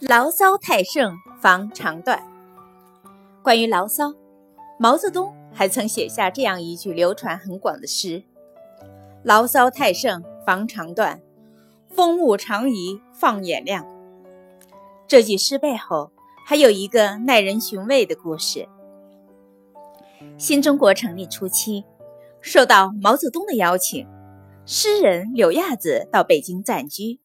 牢骚太盛，防肠断。关于牢骚，毛泽东还曾写下这样一句流传很广的诗：“牢骚太盛，防肠断；风物长宜放眼量。”这句诗背后还有一个耐人寻味的故事。新中国成立初期，受到毛泽东的邀请，诗人柳亚子到北京暂居。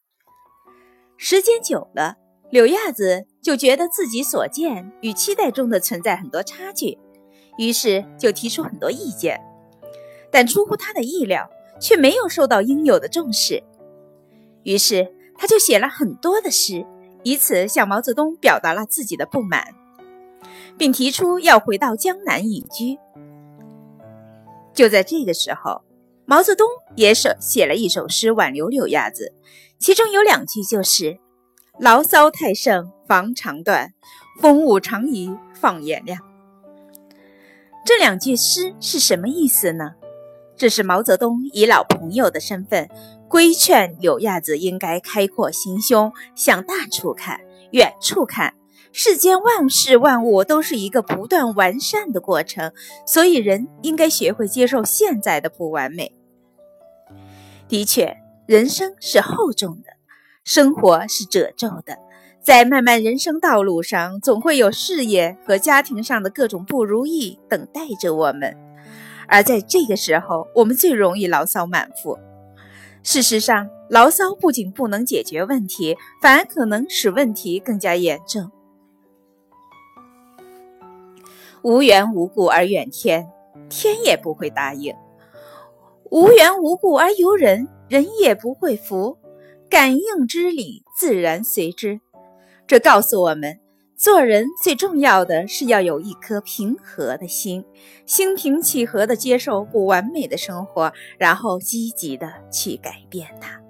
时间久了。柳亚子就觉得自己所见与期待中的存在很多差距，于是就提出很多意见，但出乎他的意料，却没有受到应有的重视。于是他就写了很多的诗，以此向毛泽东表达了自己的不满，并提出要回到江南隐居。就在这个时候，毛泽东也写写了一首诗挽留柳亚子，其中有两句就是。牢骚太盛，防肠断；风物长宜放眼量。这两句诗是什么意思呢？这是毛泽东以老朋友的身份规劝柳亚子应该开阔心胸，向大处看，远处看。世间万事万物都是一个不断完善的过程，所以人应该学会接受现在的不完美。的确，人生是厚重的。生活是褶皱的，在漫漫人生道路上，总会有事业和家庭上的各种不如意等待着我们。而在这个时候，我们最容易牢骚满腹。事实上，牢骚不仅不能解决问题，反而可能使问题更加严重。无缘无故而怨天，天也不会答应；无缘无故而由人，人也不会服。感应之理，自然随之。这告诉我们，做人最重要的是要有一颗平和的心，心平气和地接受不完美的生活，然后积极地去改变它。